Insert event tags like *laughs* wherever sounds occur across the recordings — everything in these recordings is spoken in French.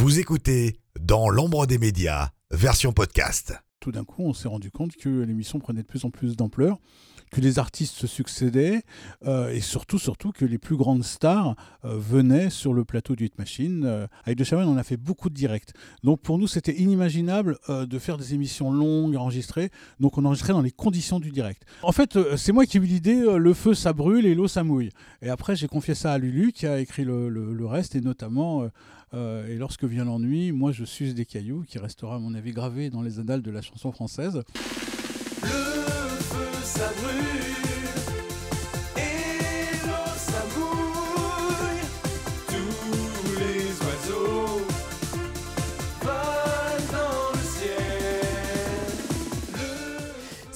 Vous écoutez Dans l'ombre des médias, version podcast. Tout d'un coup, on s'est rendu compte que l'émission prenait de plus en plus d'ampleur, que les artistes se succédaient euh, et surtout, surtout que les plus grandes stars euh, venaient sur le plateau du Hit Machine. Euh, avec De Chavannes, on a fait beaucoup de directs. Donc pour nous, c'était inimaginable de faire des émissions longues, enregistrées. Donc on enregistrait dans les conditions du direct. En fait, c'est moi qui ai eu l'idée, le feu ça brûle et l'eau ça mouille. Et après, j'ai confié ça à Lulu qui a écrit le, reste et notamment... et lorsque vient l'ennui, moi je suce des cailloux, qui restera à mon avis gravé dans les annales de la chanson française. Feu ça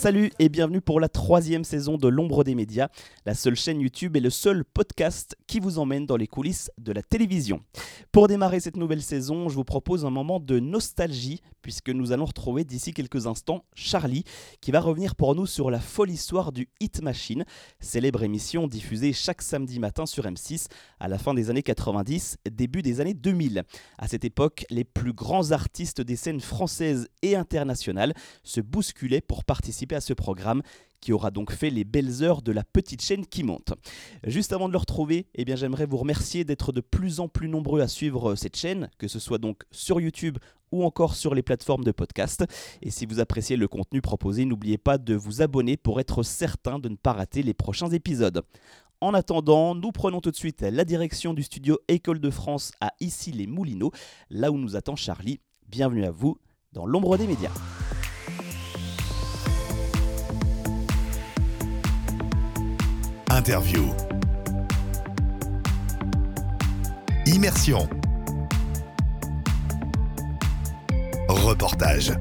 Salut et bienvenue pour la troisième saison de L'ombre des médias, la seule chaîne YouTube et le seul podcast qui vous emmène dans les coulisses de la télévision. Pour démarrer cette nouvelle saison, je vous propose un moment de nostalgie puisque nous allons retrouver d'ici quelques instants Charlie qui va revenir pour nous sur la folle histoire du Hit Machine, célèbre émission diffusée chaque samedi matin sur M6 à la fin des années 90, début des années 2000. À cette époque, les plus grands artistes des scènes françaises et internationales se bousculaient pour participer à ce programme qui aura donc fait les belles heures de la petite chaîne qui monte. Juste avant de le retrouver, eh bien j'aimerais vous remercier d'être de plus en plus nombreux à suivre cette chaîne, que ce soit donc sur YouTube ou encore sur les plateformes de podcast. Et si vous appréciez le contenu proposé, n'oubliez pas de vous abonner pour être certain de ne pas rater les prochains épisodes. En attendant, nous prenons tout de suite la direction du studio École de France à Issy-les-Moulineaux, là où nous attend Charlie. Bienvenue à vous dans l'ombre des médias. Interview. Immersion. Reportage.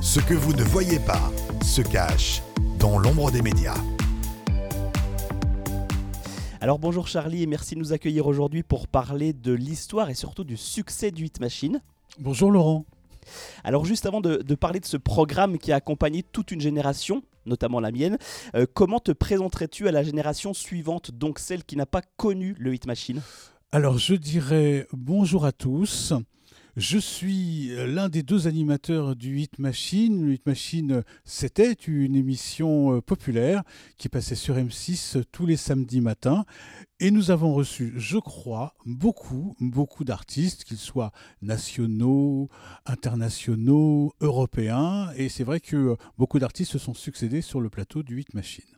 Ce que vous ne voyez pas se cache dans l'ombre des médias. Alors bonjour Charlie et merci de nous accueillir aujourd'hui pour parler de l'histoire et surtout du succès du Hit Machine. Bonjour Laurent. Alors juste avant de, de parler de ce programme qui a accompagné toute une génération, notamment la mienne, euh, comment te présenterais-tu à la génération suivante, donc celle qui n'a pas connu le Hit Machine? Alors je dirais bonjour à tous. Je suis l'un des deux animateurs du Hit Machine. Le Hit Machine, c'était une émission euh, populaire qui passait sur M6 tous les samedis matins. Et nous avons reçu, je crois, beaucoup, beaucoup d'artistes, qu'ils soient nationaux, internationaux, européens. Et c'est vrai que euh, beaucoup d'artistes se sont succédés sur le plateau du Hit Machine.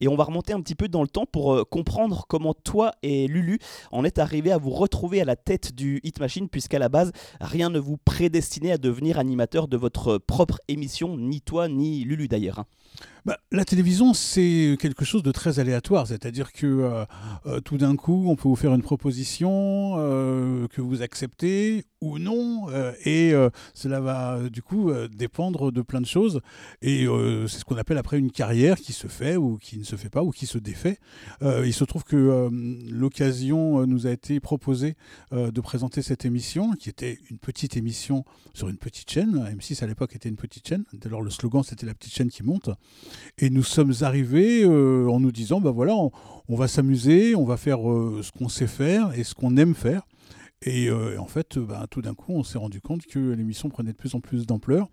Et on va remonter un petit peu dans le temps pour euh, comprendre comment toi et Lulu en êtes arrivés à vous retrouver à la tête du Hit Machine, puisqu'à la base, rien ne vous prédestinait à devenir animateur de votre propre émission, ni toi, ni Lulu d'ailleurs. hein. Bah, la télévision, c'est quelque chose de très aléatoire, c'est-à-dire que euh, euh, tout d'un coup, on peut vous faire une proposition euh, que vous acceptez ou non, euh, et euh, cela va euh, du coup euh, dépendre de plein de choses, et euh, c'est ce qu'on appelle après une carrière qui se fait ou qui ne se fait pas ou qui se défait. Euh, il se trouve que euh, l'occasion euh, nous a été proposée de présenter cette émission, qui était une petite émission sur une petite chaîne. M6 à l'époque était une petite chaîne, alors le slogan c'était la petite chaîne qui monte. Et nous sommes arrivés en nous disant, ben voilà, on, on va s'amuser, on va faire ce qu'on sait faire et ce qu'on aime faire. Et euh, en fait, euh, ben, tout d'un coup, on s'est rendu compte que l'émission prenait de plus en plus d'ampleur,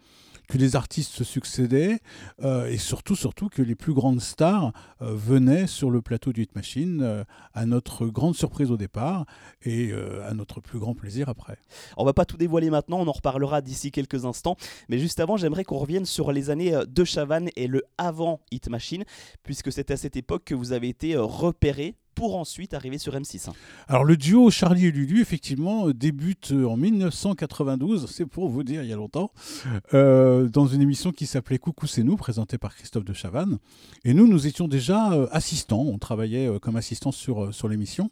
que les artistes se succédaient, euh, et surtout, surtout que les plus grandes stars venaient sur le plateau du Hit Machine, à notre grande surprise au départ, et à notre plus grand plaisir après. On va pas tout dévoiler maintenant, on en reparlera d'ici quelques instants. Mais juste avant, j'aimerais qu'on revienne sur les années de Chavannes et le avant Hit Machine, puisque c'est à cette époque que vous avez été repéré pour ensuite arriver sur M6. hein. Alors le duo Charlie et Lulu, effectivement, débute euh, en 1992, c'est pour vous dire, il y a longtemps, euh, dans une émission qui s'appelait Coucou c'est nous, présentée par Christophe de Chavannes. Et nous, nous étions déjà euh, assistants, on travaillait comme assistants sur, sur l'émission.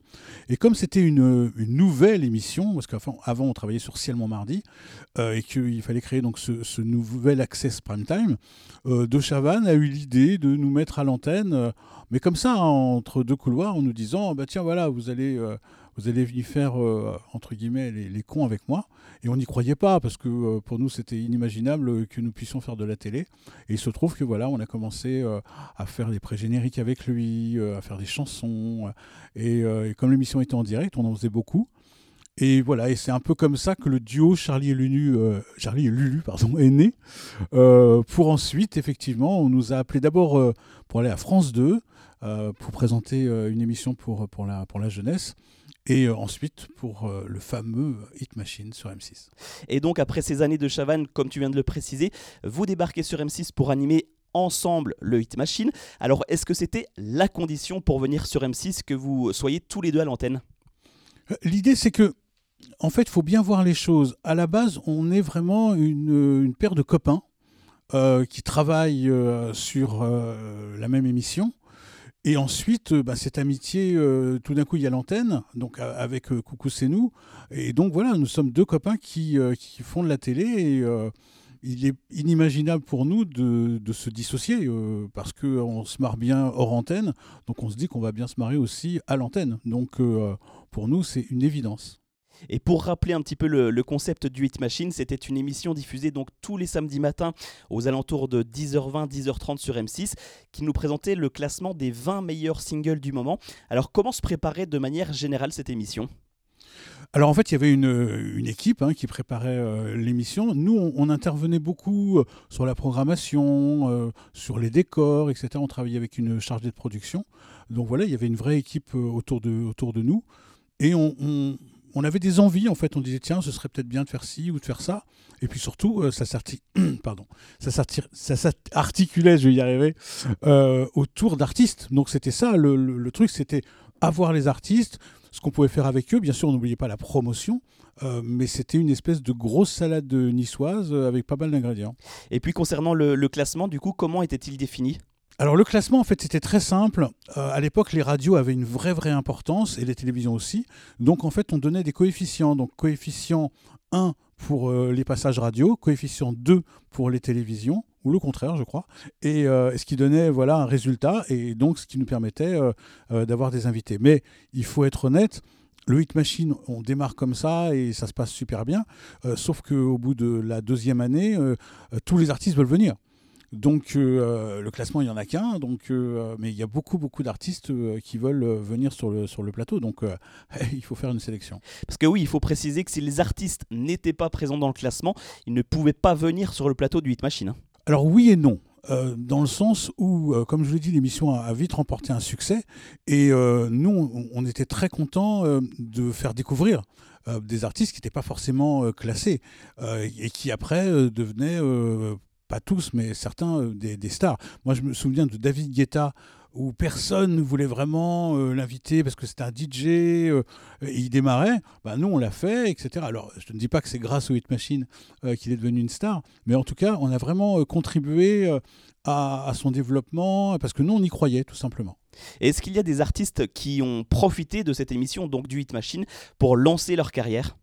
Et comme c'était une, nouvelle émission, parce qu'avant avant, on travaillait sur Ciel Montmardi, euh, et qu'il fallait créer donc ce, nouvel Access Prime Time, de Chavannes a eu l'idée de nous mettre à l'antenne, mais comme ça, entre deux couloirs, en disant, bah tiens, voilà, vous allez... euh, vous allez venir faire, euh, entre guillemets, les, cons avec moi. Et on n'y croyait pas, parce que euh, pour nous, c'était inimaginable que nous puissions faire de la télé. Et il se trouve que voilà, on a commencé euh, à faire des pré-génériques avec lui, à faire des chansons. et, comme l'émission était en direct, on en faisait beaucoup. Et voilà, et c'est un peu comme ça que le duo Charlie et Lulu, Charlie et Lulu pardon, est né. Pour ensuite, effectivement, on nous a appelé d'abord pour aller à France 2 euh, pour présenter euh, une émission pour, pour, la, pour la jeunesse. Et euh, ensuite pour euh, le fameux Hit Machine sur M6. Et donc, après ces années de Chavannes, comme tu viens de le préciser, vous débarquez sur M6 pour animer ensemble le Hit Machine. Alors, est-ce que c'était la condition pour venir sur M6 que vous soyez tous les deux à l'antenne? Euh, L'idée, c'est que, en fait, il faut bien voir les choses. À la base, on est vraiment une, une paire de copains euh, qui travaillent euh, sur euh, la même émission. Et ensuite, euh, bah, cette amitié, euh, tout d'un coup, il y a l'antenne, donc avec euh, Coucou, c'est nous. Et donc voilà, nous sommes deux copains qui, euh, font de la télé. Et il est inimaginable pour nous de, de se dissocier parce qu'on se marre bien hors antenne. Donc on se dit qu'on va bien se marrer aussi à l'antenne. Donc pour nous, c'est une évidence. Et pour rappeler un petit peu le, concept du Hit Machine, c'était une émission diffusée donc tous les samedis matins aux alentours de 10h20, 10h30 sur M6, qui nous présentait le classement des 20 meilleurs singles du moment. Alors comment se préparait de manière générale cette émission? Alors en fait, il y avait une, une équipe hein, qui préparait euh, l'émission. Nous, on, intervenait beaucoup euh, sur la programmation, euh, sur les décors, etc. On travaillait avec une chargée de production. Donc voilà, il y avait une vraie équipe autour, de, autour de nous. Et on- on avait des envies, en fait. On disait, tiens, ce serait peut-être bien de faire ci ou de faire ça. Et puis surtout, euh, ça s'arti- *clears throat* pardon, ça s'arti- ça s'articulait, je vais y arriver, euh, autour d'artistes. Donc c'était ça, le, truc, c'était avoir les artistes, ce qu'on pouvait faire avec eux. Bien sûr, on n'oubliait pas la promotion, euh, mais c'était une espèce de grosse salade niçoise avec pas mal d'ingrédients. Et puis concernant le classement, du coup, comment était-il défini? Alors le classement, en fait, c'était très simple. Euh, à l'époque, les radios avaient une vraie, vraie importance, et les télévisions aussi. Donc, en fait, on donnait des coefficients. Donc, coefficient 1 pour euh, les passages radio, coefficient 2 pour les télévisions, ou le contraire, je crois. Et euh, ce qui donnait voilà, un résultat, et donc ce qui nous permettait d'avoir des invités. Mais il faut être honnête. Le Hit Machine, on démarre comme ça et ça se passe super bien. Sauf qu'au bout de la deuxième année, tous les artistes veulent venir. Donc euh, le classement, il n'y en a qu'un, donc, euh, mais il y a beaucoup, beaucoup d'artistes euh, qui veulent euh, venir sur le, sur le plateau, donc euh, *laughs* il faut faire une sélection. Parce que oui, il faut préciser que si les artistes n'étaient pas présents dans le classement, ils ne pouvaient pas venir sur le plateau du Hit Machine. hein. Alors oui et non. euh, dans le sens où, euh, comme je l'ai dit, l'émission a, a vite remporté un succès et euh, nous, on, on était très contents euh, de faire découvrir euh, des artistes qui n'étaient pas forcément euh, classés euh, et qui après euh, devenaient, euh, pas tous, mais certains, euh, des, stars. Moi, je me souviens de David Guetta où personne ne voulait vraiment euh, l'inviter parce que c'était un DJ euh, et il démarrait, ben, nous on l'a fait, etc. Alors je ne dis pas que c'est grâce au Hit Machine qu'il est devenu une star, mais en tout cas on a vraiment contribué à, à son développement parce que nous on y croyait tout simplement. Est-ce qu'il y a des artistes qui ont profité de cette émission, donc du Hit Machine, pour lancer leur carrière?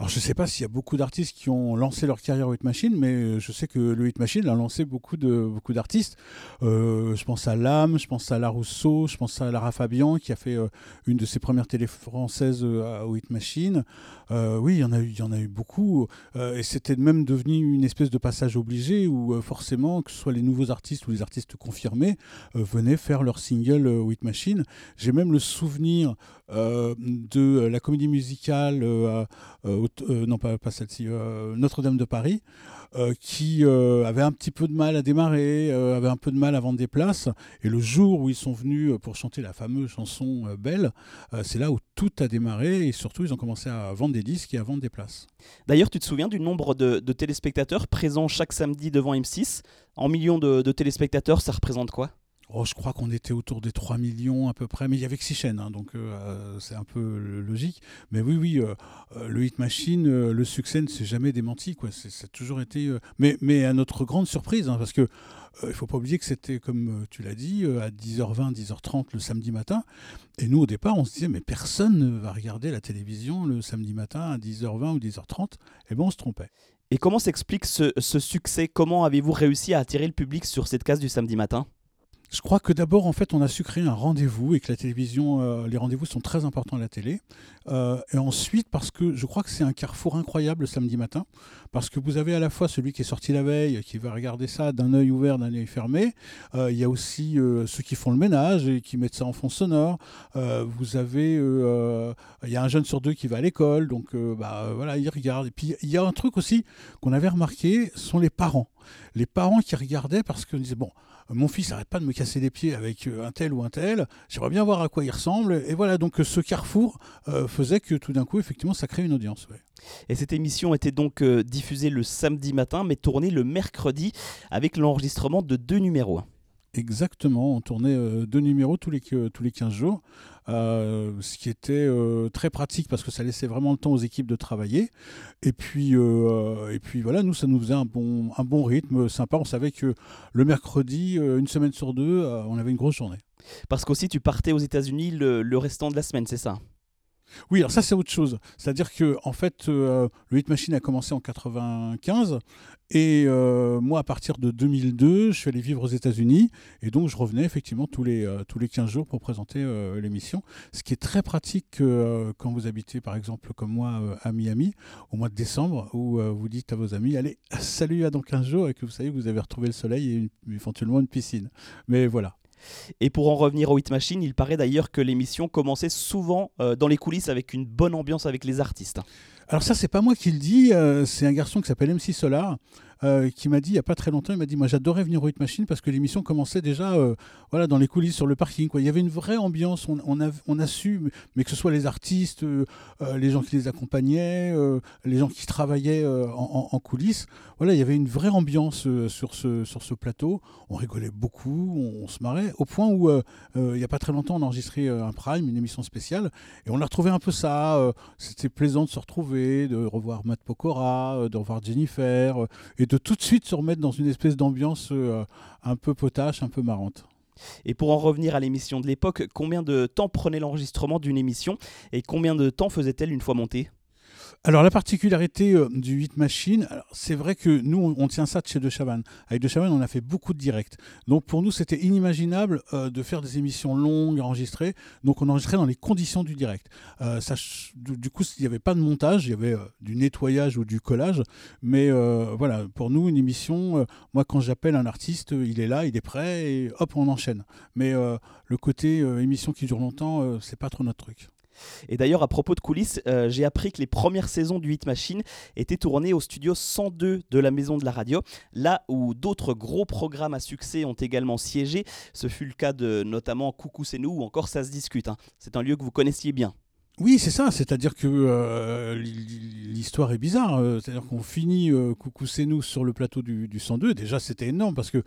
Alors je ne sais pas s'il y a beaucoup d'artistes qui ont lancé leur carrière au Hit Machine, mais euh, je sais que le Hit Machine a lancé beaucoup de beaucoup d'artistes. Euh, je pense à Lame, je pense à La Rousseau, je pense à Lara Fabian qui a fait euh, une de ses premières télé françaises euh, au Hit Machine. Oui, il y en a eu, y en a eu beaucoup, et c'était même devenu une espèce de passage obligé où forcément, que ce soit les nouveaux artistes ou les artistes confirmés, venaient faire leur single au Hit Machine. J'ai même le souvenir de la comédie musicale, au- euh, non pas, celle-ci, euh, Notre-Dame de Paris, euh, qui avait un petit peu de mal à démarrer, avait un peu de mal à vendre des places. Et le jour où ils sont venus pour chanter la fameuse chanson Belle, c'est là où tout a démarré et surtout ils ont commencé à vendre des disques et à vendre des places. D'ailleurs, tu te souviens du nombre de, téléspectateurs présents chaque samedi devant M6 En millions de téléspectateurs, ça représente quoi? Oh, je crois qu'on était autour des 3 millions à peu près, mais il y avait que 6 chaînes, hein, donc euh, c'est un peu logique. Mais oui, oui, euh, euh, le Hit Machine, le succès ne s'est jamais démenti. Quoi. Ça a toujours été. mais, mais à notre grande surprise, hein, parce que il faut pas oublier que c'était, comme tu l'as dit, à 10h20, 10h30 le samedi matin. Et nous, au départ, on se disait, mais personne ne va regarder la télévision le samedi matin à 10h20 ou 10h30. Et ben, on se trompait. Et comment s'explique ce succès? Comment avez-vous réussi à attirer le public sur cette case du samedi matin? Je crois que d'abord, en fait, on a su créer un rendez-vous et que la télévision, euh, les rendez-vous sont très importants à la télé. Euh, et ensuite, parce que je crois que c'est un carrefour incroyable le samedi matin, parce que vous avez à la fois celui qui est sorti la veille, qui va regarder ça d'un œil ouvert, d'un œil fermé. Euh, il y a aussi ceux qui font le ménage et qui mettent ça en fond sonore. Vous avez, il y a un jeune sur deux qui va à l'école, donc bah, voilà, il regarde. Et puis il y a un truc aussi qu'on avait remarqué, sont les parents. Les parents qui regardaient parce qu'ils disaient bon, mon fils n'arrête pas de me casser les pieds avec euh, un tel ou un tel, j'aimerais bien voir à quoi il ressemble. Et voilà, donc euh, ce carrefour euh, faisait que tout d'un coup, effectivement, ça crée une audience. Et cette émission était donc diffusée le samedi matin, mais tournée le mercredi avec l'enregistrement de deux numéros. Exactement, on tournait euh, deux numéros tous les, que- tous les 15 jours, euh, ce qui était euh, très pratique parce que ça laissait vraiment le temps aux équipes de travailler. Et puis, euh, et puis voilà, nous, ça nous faisait un bon, un bon rythme sympa. On savait que le mercredi, euh, une semaine sur deux, euh, on avait une grosse journée. Parce qu'aussi tu partais aux États-Unis le restant de la semaine, c'est ça? Oui, alors ça c'est autre chose. C'est-à-dire que en fait, euh, le Hit Machine a commencé en 95 et euh, moi à partir de 2002, je suis allé vivre aux États-Unis et donc je revenais effectivement tous les euh, tous les 15 jours pour présenter euh, l'émission. Ce qui est très pratique euh, quand vous habitez par exemple comme moi euh, à Miami au mois de décembre où euh, vous dites à vos amis allez salut à dans 15 jours et que vous savez que vous avez retrouvé le soleil et éventuellement une piscine. Mais voilà. Et pour en revenir au Hit Machine, il paraît d'ailleurs que l'émission commençait souvent euh, dans les coulisses avec une bonne ambiance avec les artistes. Alors ça, c'est pas moi qui le dis, euh, c'est un garçon qui s'appelle MC Solar euh, qui m'a dit il y a pas très longtemps, il m'a dit moi j'adorais venir au Hit Machine parce que l'émission commençait déjà euh, voilà dans les coulisses sur le parking quoi. Il y avait une vraie ambiance, on, a on a su mais que ce soit les artistes, euh, les gens qui les accompagnaient, les gens qui travaillaient en, coulisses, voilà, il y avait une vraie ambiance sur ce sur ce plateau. On rigolait beaucoup, on, se marrait au point où il y a pas très longtemps on a enregistré un prime, une émission spéciale et on a retrouvé un peu ça c'était plaisant de se retrouver, de revoir Matt Pokora, de revoir Jennifer, et de tout de suite se remettre dans une espèce d'ambiance euh, un peu potache, un peu marrante. Et pour en revenir à l'émission de l'époque, combien de temps prenait l'enregistrement d'une émission et combien de temps faisait-elle une fois montée? Alors la particularité euh, du Hit Machine, c'est vrai que nous on, tient ça de chez De Chavannes. Avec De Chavannes on a fait beaucoup de directs. Donc pour nous c'était inimaginable euh, de faire des émissions longues enregistrées. Donc on enregistrait dans les conditions du direct. Euh, du, coup il n'y avait pas de montage, il y avait du nettoyage ou du collage. Mais voilà pour nous une émission, moi quand j'appelle un artiste, il est là, il est prêt et hop on enchaîne. Mais le côté émission qui dure longtemps, c'est pas trop notre truc. Et d'ailleurs, à propos de coulisses, euh, j'ai appris que les premières saisons du Hit Machine étaient tournées au studio 102 de la Maison de la Radio, là où d'autres gros programmes à succès ont également siégé. Ce fut le cas de notamment Coucou c'est nous ou encore Ça se discute. hein. C'est un lieu que vous connaissiez bien. Oui, c'est ça. C'est-à-dire que euh, l'histoire est bizarre. Euh, C'est-à-dire qu'on finit euh, Coucou c'est nous sur le plateau du, du 102. Déjà, c'était énorme parce que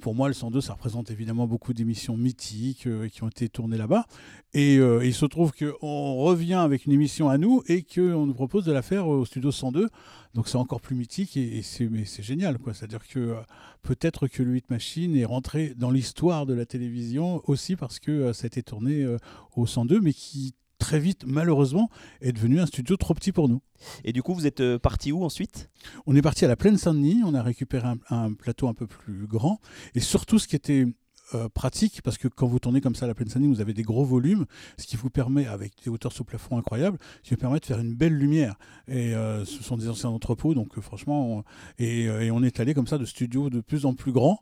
pour moi, le 102, ça représente évidemment beaucoup d'émissions mythiques qui ont été tournées là-bas. Et il se trouve qu'on revient avec une émission à nous et qu'on nous propose de la faire au studio 102. Donc c'est encore plus mythique et, c'est génial. C'est-à-dire que peut-être que le 8 Machine est rentré dans l'histoire de la télévision aussi parce que ça a été tourné au 102, mais qui très vite, malheureusement, est devenu un studio trop petit pour nous. Et du coup, vous êtes euh, parti où ensuite? On est parti à la plaine Saint-Denis, on a récupéré un, un plateau un peu plus grand, et surtout ce qui était euh, pratique, parce que quand vous tournez comme ça à la plaine Saint-Denis, vous avez des gros volumes, ce qui vous permet, avec des hauteurs sous plafond incroyables, qui vous permet de faire une belle lumière. Et euh, ce sont des anciens entrepôts, donc euh, franchement, on- et, on est allé comme ça de studios de plus en plus grands,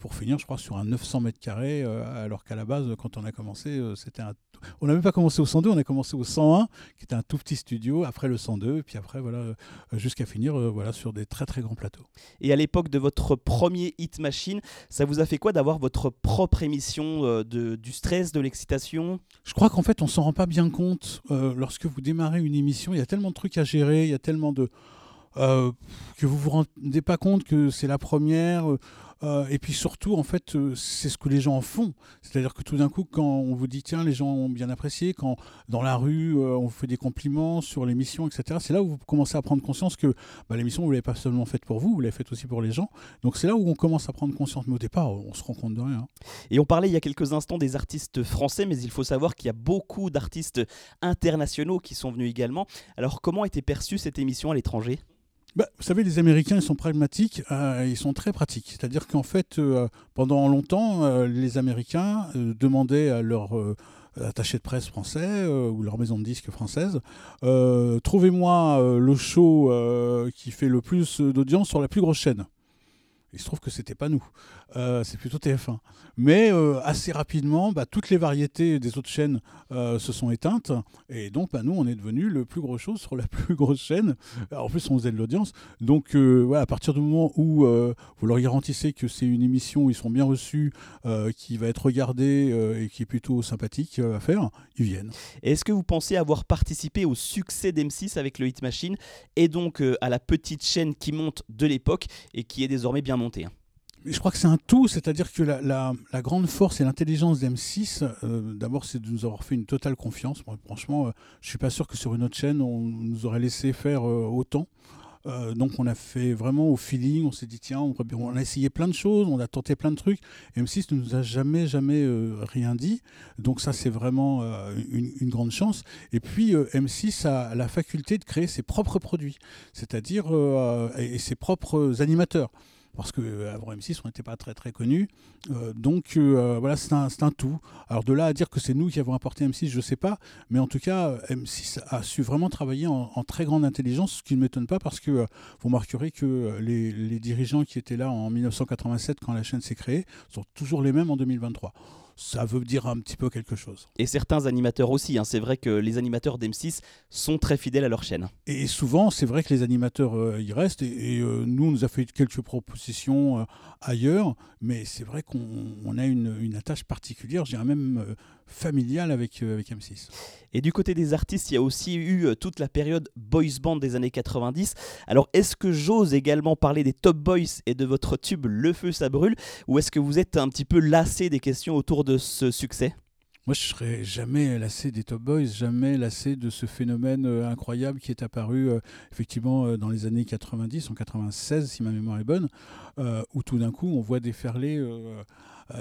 pour finir, je crois, sur un 900 mètres carrés, alors qu'à la base, quand on a commencé, c'était un... On n'a même pas commencé au 102, on a commencé au 101, qui était un tout petit studio, après le 102, et puis après, voilà, jusqu'à finir voilà, sur des très très grands plateaux. Et à l'époque de votre premier Hit Machine, ça vous a fait quoi d'avoir votre propre émission euh, de, du stress, de l'excitation Je crois qu'en fait, on s'en rend pas bien compte euh, lorsque vous démarrez une émission. Il y a tellement de trucs à gérer, il y a tellement de euh, que vous vous rendez pas compte que c'est la première. Euh, et puis surtout, en fait, euh, c'est ce que les gens en font. C'est-à-dire que tout d'un coup, quand on vous dit tiens, les gens ont bien apprécié, quand dans la rue euh, on vous fait des compliments sur l'émission, etc. C'est là où vous commencez à prendre conscience que bah, l'émission vous l'avez pas seulement faite pour vous, vous l'avez faite aussi pour les gens. Donc c'est là où on commence à prendre conscience. Mais au départ, on se rend compte de rien. Et on parlait il y a quelques instants des artistes français, mais il faut savoir qu'il y a beaucoup d'artistes internationaux qui sont venus également. Alors comment était perçue cette émission à l'étranger? Bah, vous savez, les Américains, ils sont pragmatiques, euh, ils sont très pratiques. C'est-à-dire qu'en fait, euh, pendant longtemps, euh, les Américains demandaient à leur attaché de presse français ou leur maison de disques française, trouvez-moi le show qui fait le plus d'audience sur la plus grosse chaîne. Il se trouve que c'était pas nous, Euh, c'est plutôt TF1. Mais euh, assez rapidement, bah, toutes les variétés des autres chaînes euh, se sont éteintes, et donc bah, nous, on est devenu le plus gros show sur la *laughs* plus grosse chaîne. En plus, on faisait de l'audience. Donc, voilà, à partir du moment où vous leur garantissez que c'est une émission où ils sont bien reçus, qui va être regardée et qui est plutôt sympathique à faire, ils viennent. Est-ce que vous pensez avoir participé au succès d'M6 avec le Hit Machine et donc à la petite chaîne qui monte de l'époque et qui est désormais bien montée hein? Je crois que c'est un tout, c'est-à-dire que la, grande force et l'intelligence d'M6, euh, d'abord, c'est de nous avoir fait une totale confiance. Franchement, euh, je suis pas sûr que sur une autre chaîne, on nous aurait laissé faire euh, autant. Euh, donc, on a fait vraiment au feeling. On s'est dit, tiens, on, a essayé plein de choses, on a tenté plein de trucs. M6 ne nous a jamais, jamais rien dit. Donc, ça, c'est vraiment une, grande chance. Et puis, euh, M6 a la faculté de créer ses propres produits, c'est-à-dire et ses propres animateurs parce qu'avant M6, on n'était pas très très connus. Euh, donc euh, voilà, c'est un, un tout. Alors de là à dire que c'est nous qui avons apporté M6, je ne sais pas, mais en tout cas, euh, M6 a su vraiment travailler en, très grande intelligence, ce qui ne m'étonne pas parce que euh, vous remarquerez que euh, les, les dirigeants qui étaient là en 1987 quand la chaîne s'est créée sont toujours les mêmes en 2023. Ça veut dire un petit peu quelque chose. Et certains animateurs aussi. hein. C'est vrai que les animateurs d'M6 sont très fidèles à leur chaîne. Et souvent, c'est vrai que les animateurs euh, y restent. Et, et, euh, nous, on nous a fait quelques propositions euh, ailleurs. Mais c'est vrai qu'on on a une, une attache particulière, je dirais même euh, familiale avec, avec M6. Et du côté des artistes, il y a aussi eu toute la période boys band des années 90. Alors est-ce que j'ose également parler des Top Boys et de votre tube Le Feu ça brûle? Ou est-ce que vous êtes un petit peu lassé des questions autour de ce succès Moi, je serais jamais lassé des Top Boys, jamais lassé de ce phénomène euh, incroyable qui est apparu euh, effectivement euh, dans les années 90, en 96 si ma mémoire est bonne, où tout d'un coup on voit déferler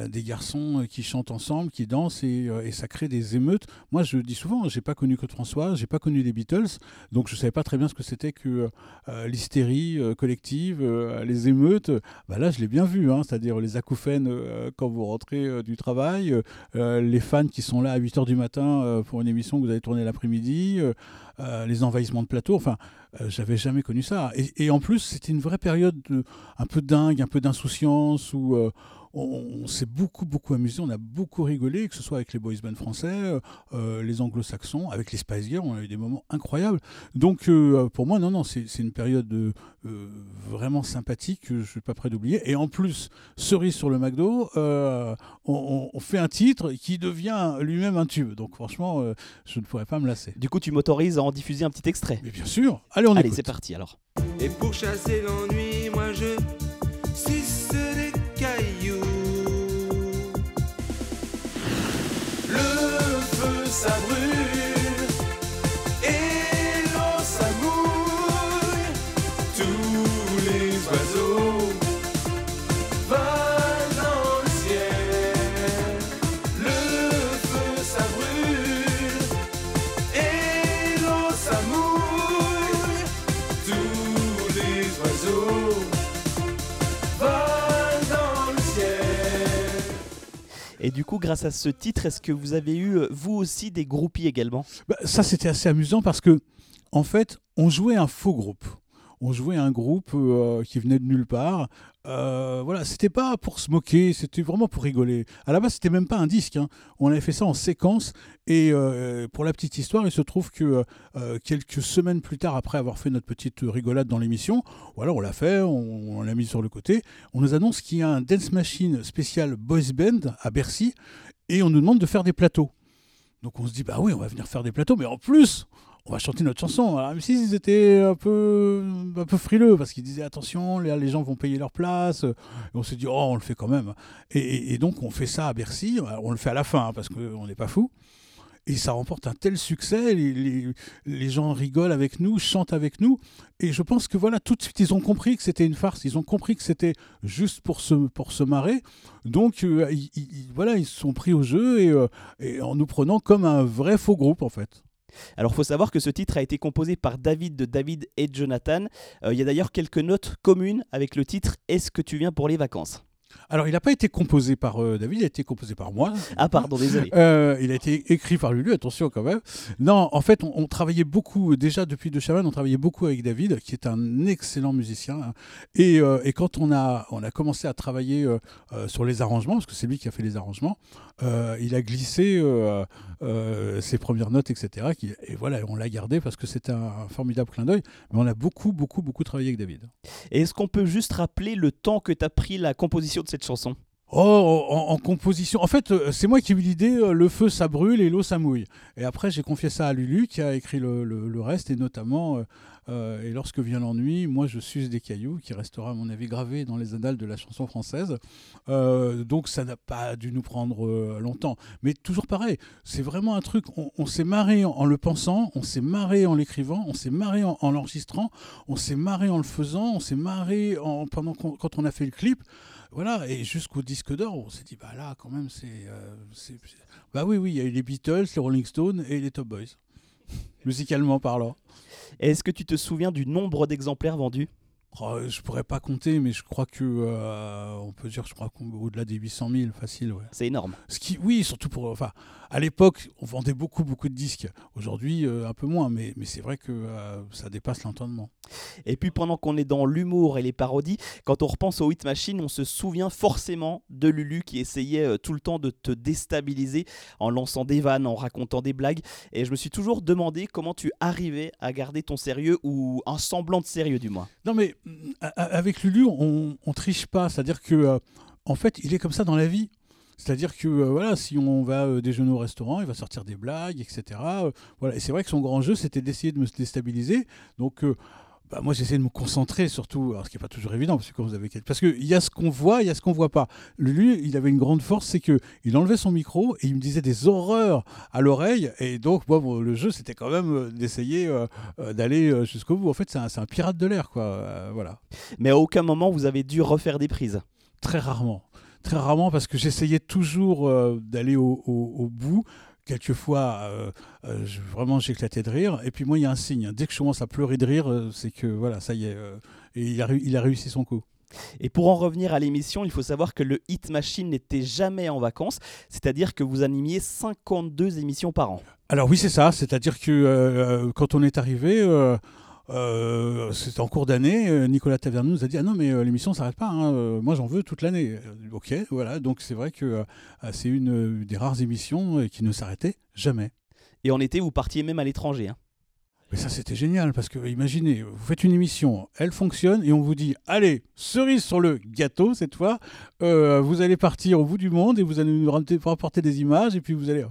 des garçons euh, qui chantent ensemble, qui dansent et, euh, et ça crée des émeutes. Moi, je dis souvent, j'ai pas connu Claude François, j'ai pas connu les Beatles, donc je savais pas très bien ce que c'était que euh, l'hystérie euh, collective, euh, les émeutes. Bah là, je l'ai bien vu, hein, c'est-à-dire les acouphènes euh, quand vous rentrez euh, du travail, euh, euh, les fans qui sont là à 8h du matin euh, pour une émission que vous avez tournée l'après-midi, euh, euh, les envahissements de plateau, enfin, euh, j'avais jamais connu ça. Et, en plus, c'était une vraie période de- un peu dingue, un peu d'insouciance, où euh, on, on s'est beaucoup, beaucoup amusé, on a beaucoup rigolé, que ce soit avec les boys bands français, euh, euh, les anglo-saxons, avec les Spice Girls, on a eu des moments incroyables. Donc, euh, pour moi, non, non, c'est une période euh, vraiment sympathique que je ne suis pas prêt d'oublier. Et en plus, cerise sur le McDo, euh, on, on- on fait un titre qui devient lui-même un tube. Donc, franchement, euh, je ne pourrais pas me lasser. Du coup, tu m'autorises à en diffuser un petit extrait. Mais bien sûr, allez, on Allez, écoute. c'est parti alors. Et pour chasser l'ennui, moi je du coup, grâce à ce titre, est-ce que vous avez eu, euh, vous aussi, des groupies également? Bah, ça, c'était assez amusant parce que, en fait, on jouait un faux groupe. On jouait un groupe euh, qui venait de nulle part. Euh, voilà, c'était pas pour se moquer, c'était vraiment pour rigoler. À la base, c'était même pas un disque. hein. On avait fait ça en séquence. Et euh, pour la petite histoire, il se trouve que euh, quelques semaines plus tard, après avoir fait notre petite rigolade dans l'émission, voilà, on l'a fait, on, on l'a mis sur le côté. On nous annonce qu'il y a un dance machine spécial boys band à Bercy, et on nous demande de faire des plateaux. Donc on se dit, bah oui, on va venir faire des plateaux, mais en plus, on va chanter notre chanson. Alors, même s'ils étaient un peu, un peu frileux, parce qu'ils disaient, attention, là, les gens vont payer leur place. Et on s'est dit, oh, on le fait quand même. Et, et- donc, on fait ça à Bercy. Alors, On le fait à la fin, hein, parce qu'on n'est pas fou. Et ça remporte un tel succès, les, les- les gens rigolent avec nous, chantent avec nous. Et je pense que voilà, tout de suite, ils ont compris que c'était une farce. Ils ont compris que c'était juste pour se, pour se marrer. Donc, euh, ils, voilà, ils se sont pris au jeu euh, et en nous prenant comme un vrai faux groupe, en fait. Alors, faut savoir que ce titre a été composé par David de David et Jonathan. Euh, Il y a d'ailleurs quelques notes communes avec le titre Est-ce que tu viens pour les vacances? Alors, il n'a pas été composé par euh, David, il a été composé par moi. Ah, pardon, désolé. Euh, il a été écrit par Lulu, attention quand même. Non, en fait, on, on travaillait beaucoup, déjà depuis De Chavannes, on travaillait beaucoup avec David, qui est un excellent musicien. hein. Et, euh, et quand on a, on a commencé à travailler euh, euh, sur les arrangements, parce que c'est lui qui a fait les arrangements, euh, il a glissé euh, euh, ses premières notes, etc. qui- et voilà, on l'a gardé parce que c'était un, un formidable clin d'œil. Mais on a beaucoup, beaucoup, beaucoup travaillé avec David. Et est-ce qu'on peut juste rappeler le temps que t'as pris la composition de cette chanson Oh, en, composition. En fait, euh, c'est moi qui ai eu l'idée. euh, Le feu, ça brûle et l'eau, ça mouille. Et après, j'ai confié ça à Lulu, qui a écrit le, le- reste, et notamment, euh, et lorsque vient l'ennui, moi, je suce des cailloux, qui restera, à mon avis, gravé dans les annales de la chanson française. Donc, ça n'a pas dû nous prendre longtemps. Mais toujours pareil, c'est vraiment un truc. On, s'est marré en, le pensant, on s'est marré en l'écrivant, on s'est marré en, en l'enregistrant, on s'est marré en le faisant, on s'est marré en, pendant quand on a fait le clip. Voilà, et jusqu'au disque d'or, on s'est dit, bah là, quand même, c'est. euh, c'est- bah oui, oui, il y a eu les Beatles, les Rolling Stones et les Top Boys. *laughs* Musicalement parlant. Est-ce que tu te souviens du nombre d'exemplaires vendus? Oh, je pourrais pas compter, mais je crois que. euh, on peut dire, je crois qu'au-delà des 800 000, facile, ouais. C'est énorme. Ce qui, oui, surtout pour. Enfin, à l'époque, on vendait beaucoup, beaucoup de disques. Aujourd'hui, euh, un peu moins, mais, mais c'est vrai que euh, ça dépasse l'entendement. Et puis pendant qu'on est dans l'humour et les parodies, quand on repense au Hit Machine, on se souvient forcément de Lulu qui essayait tout le temps de te déstabiliser en lançant des vannes, en racontant des blagues. Et je me suis toujours demandé comment tu arrivais à garder ton sérieux ou un semblant de sérieux du moins. Non, mais avec Lulu, on, on triche pas. C'est-à-dire que, euh, en fait, il est comme ça dans la vie. C'est-à-dire que, euh, voilà, si on va euh, déjeuner au restaurant, il va sortir des blagues, etc. Voilà. Et c'est vrai que son grand jeu, c'était d'essayer de me déstabiliser. Donc, bah, moi, j'essaie de me concentrer surtout, alors, ce qui n'est pas toujours évident, parce que quand vous avez parce qu'il y a ce qu'on voit, il y a ce qu'on voit pas. Lulu, il avait une grande force, c'est que il enlevait son micro et il me disait des horreurs à l'oreille. Et donc, moi, bon, le jeu, c'était quand même euh, d'essayer euh, euh, d'aller jusqu'au bout. En fait, c'est un, pirate de l'air, quoi. Euh, voilà. Mais à aucun moment vous avez dû refaire des prises. Très rarement. Très rarement parce que j'essayais toujours euh, d'aller au, au- au bout. Quelquefois, euh, euh, je- vraiment, j'éclatais de rire. Et puis moi, il y a un signe. Dès que je commence à pleurer de rire, euh, c'est que voilà, ça y est. euh, et il a, réu- il a réussi son coup. Et pour en revenir à l'émission, il faut savoir que le Hit Machine n'était jamais en vacances, c'est-à-dire que vous animiez 52 émissions par an. Alors oui, c'est ça. C'est-à-dire que euh, quand on est arrivé, euh, euh, c'était en cours d'année, euh, Nicolas Taverneau nous a dit ah non mais euh, l'émission s'arrête pas. hein, euh, moi j'en veux toute l'année. Ok, voilà. Donc c'est vrai que c'est une des rares émissions qui ne s'arrêtait jamais. Et en été, vous partiez même à l'étranger. hein. Mais ça, c'était génial parce que, imaginez, vous faites une émission, elle fonctionne et on vous dit Allez, cerise sur le gâteau cette fois, euh, vous allez partir au bout du monde et vous allez nous rapporter des images et puis vous allez.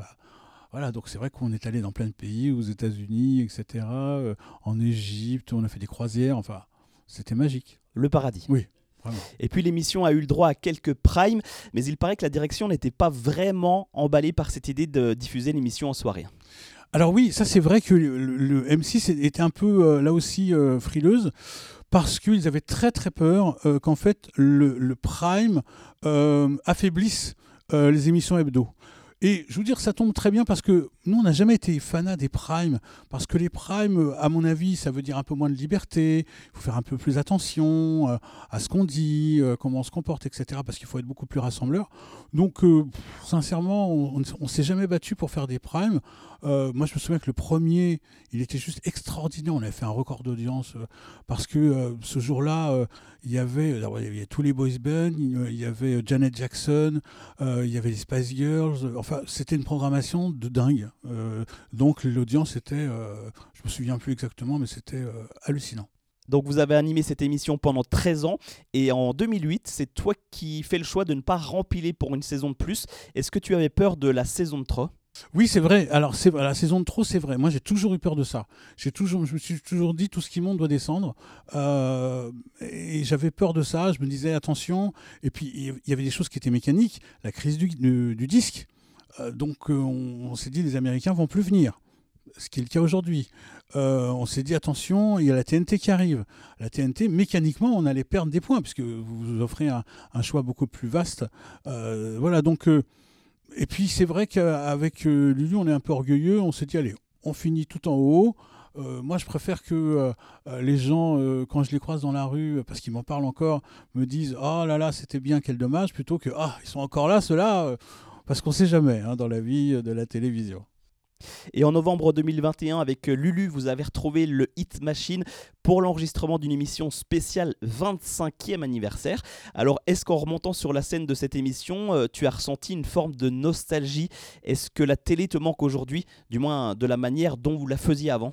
Voilà, donc c'est vrai qu'on est allé dans plein de pays, aux États-Unis, etc., euh, en Égypte, on a fait des croisières, enfin, c'était magique. Le paradis. Oui, vraiment. Et puis l'émission a eu le droit à quelques primes, mais il paraît que la direction n'était pas vraiment emballée par cette idée de diffuser l'émission en soirée. Alors oui, ça c'est vrai que le, le M6 était un peu euh, là aussi euh, frileuse parce qu'ils avaient très très peur euh, qu'en fait le, le prime affaiblisse les émissions hebdo. Et je veux dire, ça tombe très bien parce que nous, on n'a jamais été fanat des primes. Parce que les primes, à mon avis, ça veut dire un peu moins de liberté. Il faut faire un peu plus attention euh, à ce qu'on dit, euh, comment on se comporte, etc. Parce qu'il faut être beaucoup plus rassembleur. Donc, euh, sincèrement, on ne s'est jamais battu pour faire des primes. Moi, je me souviens que le premier, il était juste extraordinaire. On avait fait un record d'audience parce que ce jour-là, il y avait, il y avait tous les boys bands, il y avait Janet Jackson, il y avait les Spice Girls. Enfin, c'était une programmation de dingue. Euh, donc, l'audience était, euh, je me souviens plus exactement, mais c'était euh, hallucinant. Donc vous avez animé cette émission pendant 13 ans et en 2008, c'est toi qui fais le choix de ne pas rempiler pour une saison de plus. Est-ce que tu avais peur de la saison de trop? Oui, c'est vrai. Alors, c'est la saison de trop, c'est vrai. Moi, j'ai toujours eu peur de ça. J'ai toujours, je me suis toujours dit, tout ce qui monte doit descendre. Euh, et j'avais peur de ça. Je me disais, attention. Et puis, il y avait des choses qui étaient mécaniques. La crise du, du- du disque. Euh, donc, euh, on, s'est dit, les Américains vont plus venir. Ce qui est le cas aujourd'hui. Euh, on s'est dit, attention, il y a la TNT qui arrive. La TNT, mécaniquement, on allait perdre des points, puisque vous vous offrez un, choix beaucoup plus vaste. Voilà, donc... et puis c'est vrai qu'avec Lulu, on est un peu orgueilleux. On s'est dit, allez, on finit tout en haut. Moi, je préfère que les gens, quand je les croise dans la rue, parce qu'ils m'en parlent encore, me disent Oh là là, c'était bien, quel dommage, plutôt que Ah, ils sont encore là, ceux-là, parce qu'on sait jamais hein, dans la vie de la télévision. Et en novembre 2021, avec Lulu, vous avez retrouvé le Hit Machine pour l'enregistrement d'une émission spéciale 25e anniversaire. Alors, est-ce qu'en remontant sur la scène de cette émission, euh, tu as ressenti une forme de nostalgie? Est-ce que la télé te manque aujourd'hui, du moins de la manière dont vous la faisiez avant?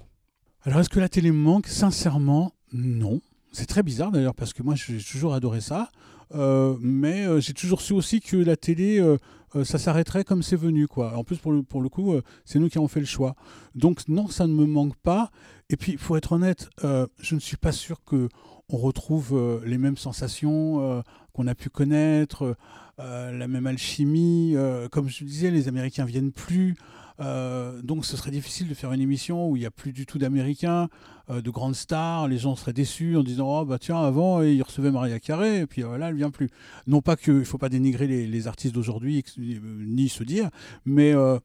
Alors, est-ce que la télé me manque? Sincèrement, non. C'est très bizarre d'ailleurs, parce que moi, j'ai toujours adoré ça. Euh, mais euh, j'ai toujours su aussi que la télé, euh, ça s'arrêterait comme c'est venu. Quoi. En plus, pour le, pour le coup, c'est nous qui avons fait le choix. Donc, non, ça ne me manque pas. Et puis, il faut être honnête, je ne suis pas sûr que on retrouve les mêmes sensations qu'on a pu connaître, la même alchimie. comme je disais, les Américains viennent plus. Euh, donc ce serait difficile de faire une émission où il n'y a plus du tout d'Américains, euh, de grandes stars. Les gens seraient déçus en disant oh, bah tiens avant ils recevaient Maria Carré et puis voilà elle vient plus. Non pas qu'il ne faut pas dénigrer les, les artistes d'aujourd'hui euh, ni se dire, mais euh,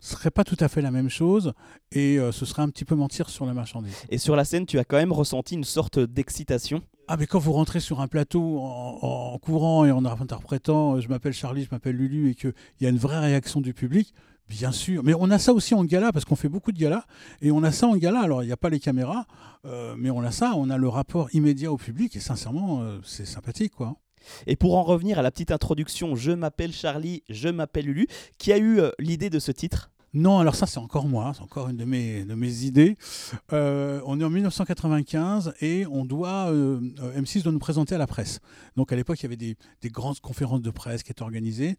ce serait pas tout à fait la même chose et euh, ce serait un petit peu mentir sur la marchandise. Et sur la scène, tu as quand même ressenti une sorte d'excitation? Ah mais quand vous rentrez sur un plateau en, en courant et en interprétant euh, je m'appelle Charlie, je m'appelle Lulu et qu'il y a une vraie réaction du public, bien sûr. Mais on a ça aussi en gala parce qu'on fait beaucoup de galas et on a ça en gala. Alors il n'y a pas les caméras, euh, mais on a ça, on a le rapport immédiat au public et sincèrement euh, c'est sympathique quoi. Et pour en revenir à la petite introduction, je m'appelle Charlie, je m'appelle Lulu, qui a eu euh, l'idée de ce titre? Non, alors ça c'est encore moi, c'est encore une de mes, de mes idées. Euh, on est en 1995 et on doit, euh, euh, M6 doit nous présenter à la presse. Donc à l'époque il y avait des, des grandes conférences de presse qui étaient organisées.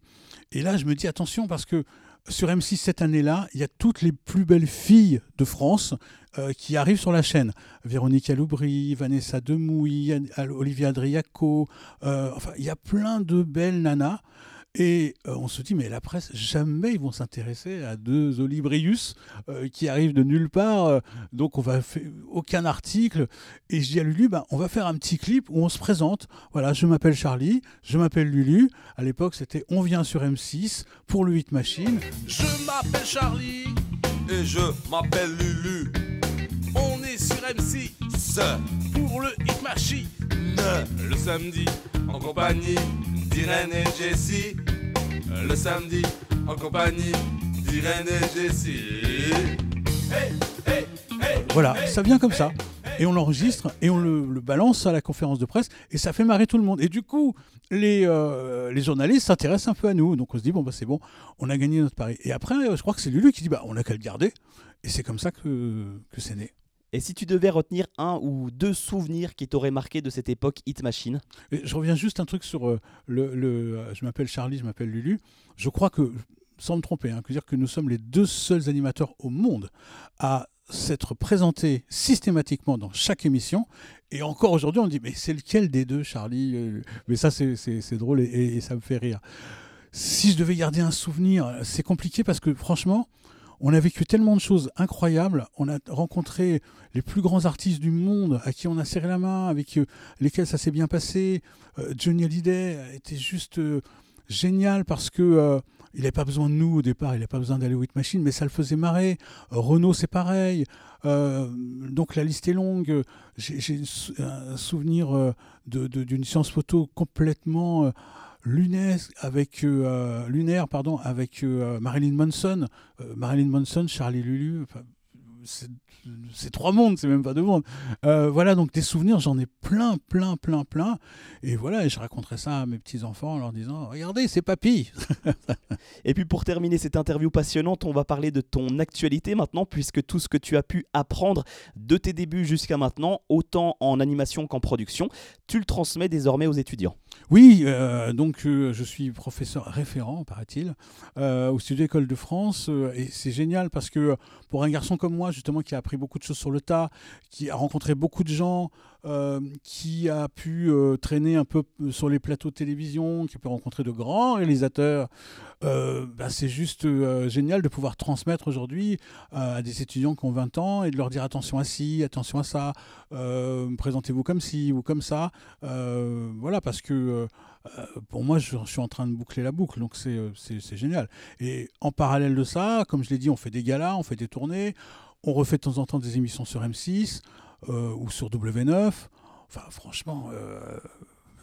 Et là je me dis attention parce que sur M6 cette année-là, il y a toutes les plus belles filles de France euh, qui arrivent sur la chaîne. Véronique Aloubry, Vanessa Demouy, Olivia Adriaco, euh, enfin il y a plein de belles nanas. Et euh, on se dit, mais la presse, jamais ils vont s'intéresser à deux Olibrius euh, qui arrivent de nulle part. euh, donc on va faire aucun article. Et je dis à Lulu, bah, on va faire un petit clip où on se présente. Voilà, je m'appelle Charlie, je m'appelle Lulu. À l'époque, c'était On vient sur M6 pour le 8 Machine. Je m'appelle Charlie et je m'appelle Lulu. On est sur M6 pour le Hit Machine. Le samedi en compagnie d'Irène et Jessie. Le samedi en compagnie d'Irène et Jessie. Hey, hey, hey, Voilà, hey, ça vient comme hey, ça. Et on l'enregistre et on le, le balance à la conférence de presse et ça fait marrer tout le monde. Et du coup, les, euh, les journalistes s'intéressent un peu à nous. Donc on se dit, bon, bah, c'est bon, on a gagné notre pari. Et après, euh, je crois que c'est Lulu qui dit, bah, on a qu'à le garder. Et c'est comme ça que, que c'est né. Et si tu devais retenir un ou deux souvenirs qui t'auraient marqué de cette époque Hit Machine je reviens juste un truc sur euh, le, le, euh, je m'appelle Charlie, je m'appelle Lulu. Je crois que, sans me tromper, hein, que dire que nous sommes les deux seuls animateurs au monde à s'être présentés systématiquement dans chaque émission. Et encore aujourd'hui, on dit mais c'est lequel des deux, Charlie Euh, Mais ça, c'est- drôle et ça me fait rire. Si je devais garder un souvenir, c'est compliqué parce que franchement, on a vécu tellement de choses incroyables. On a rencontré les plus grands artistes du monde à qui on a serré la main, avec euh, lesquels ça s'est bien passé. Euh, Johnny Hallyday était juste euh, génial parce que il n'avait pas besoin de nous au départ, il n'avait pas besoin d'aller au Machine, mais ça le faisait marrer. Renault, c'est pareil. Donc la liste est longue. J'ai un sou- un souvenir d'une séance photo complètement lunaire avec, euh, lunaire pardon, avec euh, Marilyn Manson. Euh, Marilyn Manson, Charlie Lulu. c'est trois mondes, c'est même pas deux mondes. Euh, voilà, donc des souvenirs, j'en ai plein, plein, plein, plein. Et voilà, et je raconterai ça à mes petits-enfants en leur disant Regardez, c'est papy *laughs* Et puis pour terminer cette interview passionnante, on va parler de ton actualité maintenant, puisque tout ce que tu as pu apprendre de tes débuts jusqu'à maintenant, autant en animation qu'en production, tu le transmets désormais aux étudiants. Oui, euh, donc euh, je suis professeur référent, paraît-il, euh, au Studio École de France. et c'est génial parce que pour un garçon comme moi, justement, qui a appris beaucoup de choses sur le tas, qui a rencontré beaucoup de gens, euh, qui a pu euh, traîner un peu sur les plateaux de télévision, qui a pu rencontrer de grands réalisateurs, euh, bah, c'est juste euh, génial de pouvoir transmettre aujourd'hui euh, à des étudiants qui ont 20 ans et de leur dire attention à ci, attention à ça, euh, présentez-vous comme ci ou comme ça. Euh, voilà, parce que euh, euh, pour moi, je, suis en train de boucler la boucle, donc c'est, euh, génial. Et en parallèle de ça, comme je l'ai dit, on fait des galas, on fait des tournées, On refait de temps en temps des émissions sur M6 euh, ou sur W9. Enfin, franchement, euh,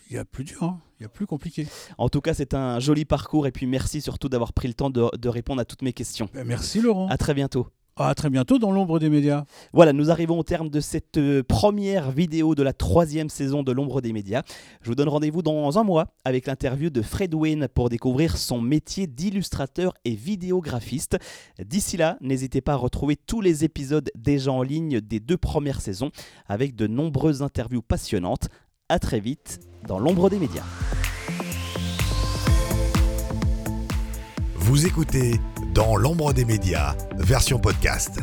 il y a plus dur, hein. il y a plus compliqué. En tout cas, c'est un joli parcours et puis merci surtout d'avoir pris le temps de, de répondre à toutes mes questions. Ben, merci Laurent. À très bientôt. À très bientôt dans l'ombre des médias. Voilà, nous arrivons au terme de cette euh, première vidéo de la troisième saison de l'ombre des médias. Je vous donne rendez-vous dans un mois avec l'interview de Fred Wayne pour découvrir son métier d'illustrateur et vidéographiste. D'ici là, n'hésitez pas à retrouver tous les épisodes déjà en ligne des deux premières saisons avec de nombreuses interviews passionnantes. À très vite dans l'ombre des médias. Vous écoutez Dans l'ombre des médias, version podcast.